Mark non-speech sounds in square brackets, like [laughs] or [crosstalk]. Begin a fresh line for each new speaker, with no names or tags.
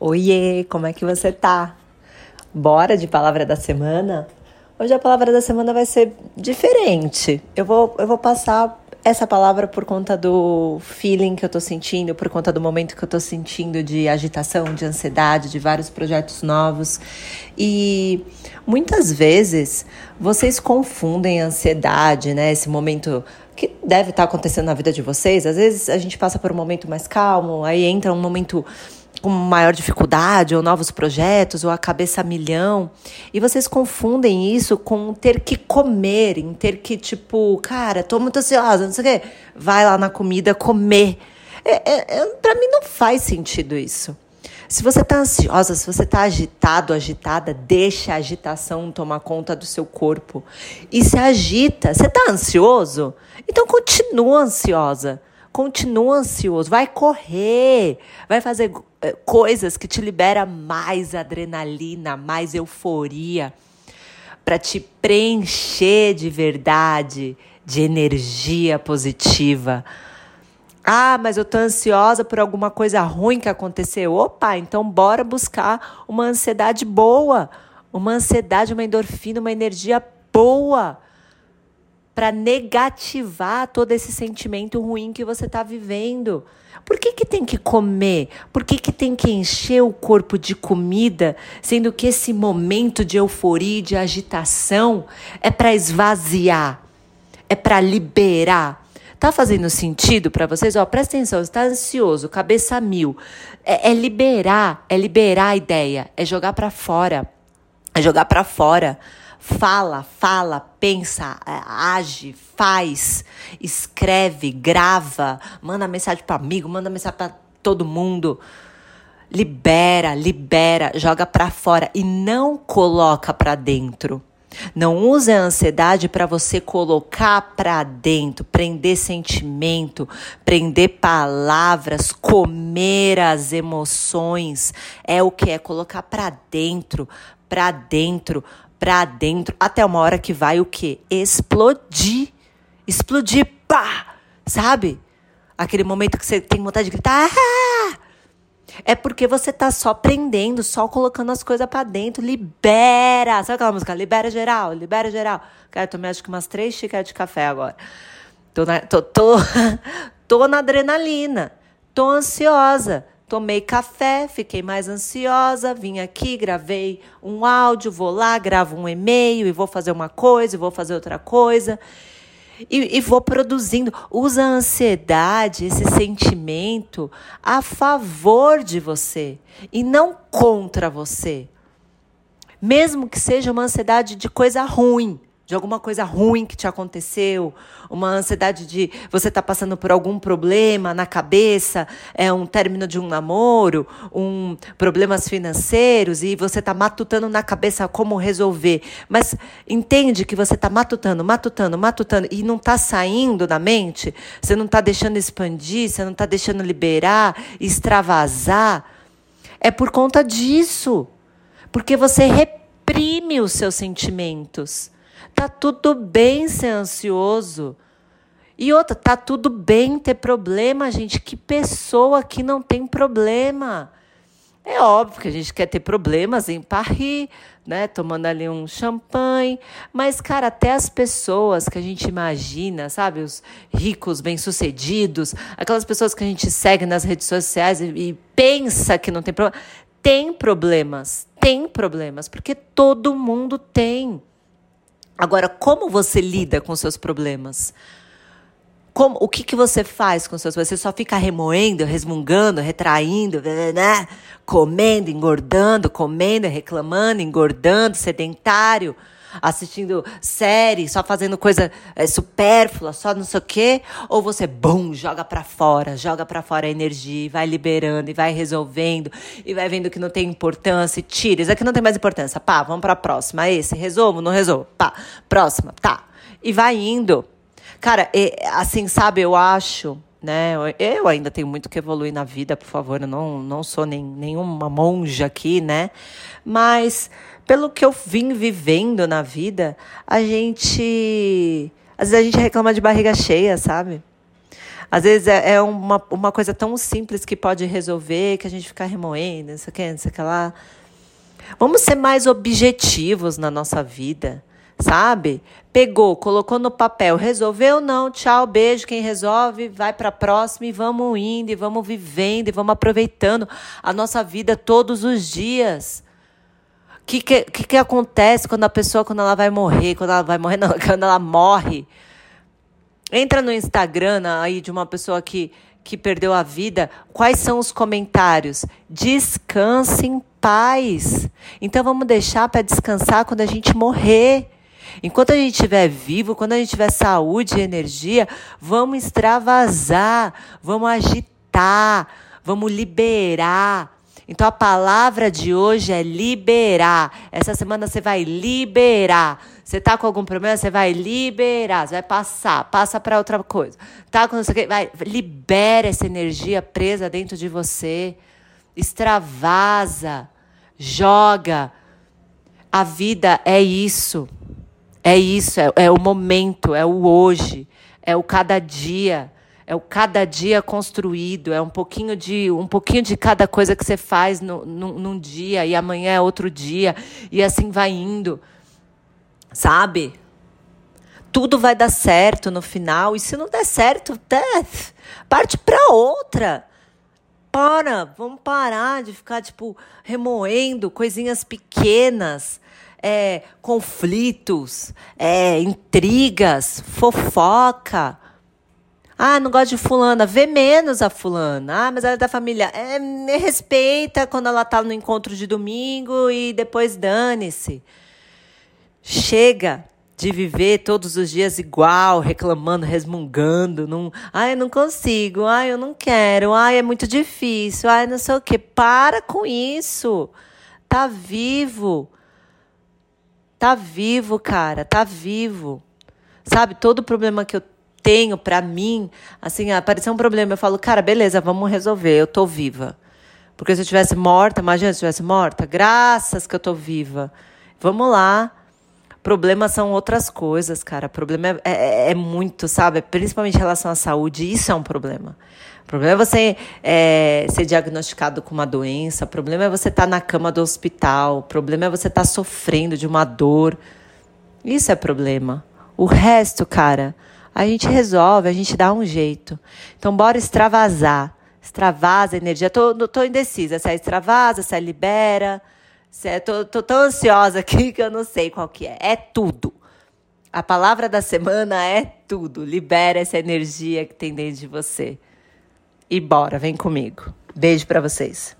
Oiê, como é que você tá? Bora de palavra da semana? Hoje a palavra da semana vai ser diferente. Eu vou, eu vou passar essa palavra por conta do feeling que eu tô sentindo, por conta do momento que eu tô sentindo de agitação, de ansiedade, de vários projetos novos. E muitas vezes vocês confundem a ansiedade, né? Esse momento que deve estar tá acontecendo na vida de vocês. Às vezes a gente passa por um momento mais calmo, aí entra um momento com maior dificuldade, ou novos projetos, ou a cabeça a milhão. E vocês confundem isso com ter que comer, em ter que, tipo, cara, tô muito ansiosa, não sei o quê. Vai lá na comida comer. É, é, é, para mim não faz sentido isso. Se você está ansiosa, se você está agitado, agitada, deixa a agitação tomar conta do seu corpo. E se agita. Você está ansioso? Então continua ansiosa. Continua ansioso. Vai correr. Vai fazer eh, coisas que te libera mais adrenalina, mais euforia, para te preencher de verdade, de energia positiva. Ah, mas eu tô ansiosa por alguma coisa ruim que aconteceu. Opa, então bora buscar uma ansiedade boa, uma ansiedade, uma endorfina, uma energia boa para negativar todo esse sentimento ruim que você está vivendo. Por que, que tem que comer? Por que, que tem que encher o corpo de comida, sendo que esse momento de euforia de agitação é para esvaziar, é para liberar? Tá fazendo sentido para vocês? Ó, presta atenção, está ansioso, cabeça mil. É, é liberar, é liberar a ideia, é jogar para fora, é jogar para fora fala, fala, pensa, é, age, faz, escreve, grava, manda mensagem para amigo, manda mensagem para todo mundo. Libera, libera, joga para fora e não coloca para dentro. Não use a ansiedade para você colocar para dentro, prender sentimento, prender palavras, comer as emoções. É o que é colocar para dentro, para dentro, pra dentro, até uma hora que vai o quê? Explodir. Explodir, pá! Sabe? Aquele momento que você tem vontade de gritar. Ah! É porque você tá só prendendo, só colocando as coisas para dentro. Libera! Sabe aquela música? Libera geral, libera geral. Cara, eu tomei acho que umas três xícaras de café agora. Tô na, tô, tô, [laughs] tô na adrenalina. Tô ansiosa. Tomei café, fiquei mais ansiosa, vim aqui, gravei um áudio, vou lá, gravo um e-mail e vou fazer uma coisa, e vou fazer outra coisa. E, e, vou produzindo. Usa a ansiedade, esse sentimento, a favor de você e não contra você. Mesmo que seja uma ansiedade de coisa ruim de alguma coisa ruim que te aconteceu, uma ansiedade de você estar tá passando por algum problema na cabeça, é um término de um namoro, um problemas financeiros e você está matutando na cabeça como resolver, mas entende que você está matutando, matutando, matutando e não está saindo da mente, você não está deixando expandir, você não está deixando liberar, extravasar, é por conta disso, porque você reprime os seus sentimentos. Tá tudo bem ser ansioso. E outra, tá tudo bem ter problema, gente. Que pessoa que não tem problema? É óbvio que a gente quer ter problemas em Paris, né? Tomando ali um champanhe. Mas, cara, até as pessoas que a gente imagina, sabe? Os ricos, bem-sucedidos, aquelas pessoas que a gente segue nas redes sociais e, e pensa que não tem problema. Tem problemas, tem problemas, porque todo mundo tem. Agora, como você lida com seus problemas? Como, o que, que você faz com seus Você só fica remoendo, resmungando, retraindo, né? comendo, engordando, comendo, reclamando, engordando, sedentário assistindo série, só fazendo coisa é, supérflua, só não sei o quê, ou você, bum, joga para fora, joga para fora a energia, e vai liberando, e vai resolvendo, e vai vendo que não tem importância, e tira, isso aqui não tem mais importância, pá, vamos para a próxima, esse, resolvo, não resolvo, pá, próxima, tá, e vai indo. Cara, é, assim, sabe, eu acho né? Eu ainda tenho muito que evoluir na vida, por favor, eu não, não sou nem, nenhuma monja aqui, né? Mas pelo que eu vim vivendo na vida, a gente. Às vezes a gente reclama de barriga cheia, sabe? Às vezes é, é uma, uma coisa tão simples que pode resolver, que a gente fica remoendo, não sei o que, não sei o que lá. Vamos ser mais objetivos na nossa vida, sabe? Pegou, colocou no papel, resolveu não, tchau, beijo, quem resolve, vai para a próxima e vamos indo, e vamos vivendo, e vamos aproveitando a nossa vida todos os dias. O que, que, que, acontece quando a pessoa, quando ela vai morrer, quando ela vai morrer, [laughs] não, quando ela morre? Entra no Instagram aí de uma pessoa que, que perdeu a vida, quais são os comentários? Descanse em paz. Então vamos deixar para descansar quando a gente morrer. Enquanto a gente estiver vivo, quando a gente tiver saúde e energia, vamos extravasar, vamos agitar, vamos liberar. Então a palavra de hoje é liberar. Essa semana você vai liberar. Você tá com algum problema, você vai liberar, você vai passar, passa para outra coisa. Tá com você vai libera essa energia presa dentro de você. Extravasa, joga. A vida é isso. É isso, é, é o momento, é o hoje, é o cada dia é o cada dia construído, é um pouquinho de um pouquinho de cada coisa que você faz no, no, num dia e amanhã é outro dia e assim vai indo, sabe? Tudo vai dar certo no final e se não der certo, parte para outra. Para, vamos parar de ficar tipo remoendo coisinhas pequenas. É, conflitos, é, intrigas, fofoca. Ah, não gosto de fulana. Vê menos a fulana. Ah, mas ela é da família. É, respeita quando ela tá no encontro de domingo e depois dane-se. Chega de viver todos os dias igual, reclamando, resmungando. Não, ai, eu não consigo. Ai, eu não quero. Ai, é muito difícil. Ai, não sei o quê. Para com isso. Tá vivo. Tá vivo, cara. Tá vivo. Sabe, todo problema que eu tenho para mim, assim, apareceu um problema, eu falo, cara, beleza, vamos resolver, eu tô viva. Porque se eu tivesse morta, imagina se eu tivesse morta, graças que eu tô viva. Vamos lá. Problemas são outras coisas, cara. Problema é, é, é, muito, sabe? Principalmente em relação à saúde, isso é um problema. O problema é você é, ser diagnosticado com uma doença, o problema é você estar tá na cama do hospital, o problema é você estar tá sofrendo de uma dor. Isso é problema. O resto, cara, a gente resolve, a gente dá um jeito. Então, bora extravasar. Extravasa a energia. Tô, tô indecisa se é extravasa, se é libera. É, tô, tô tão ansiosa aqui [laughs] que eu não sei qual que é. É tudo. A palavra da semana é tudo. Libera essa energia que tem dentro de você. E bora, vem comigo. Beijo para vocês.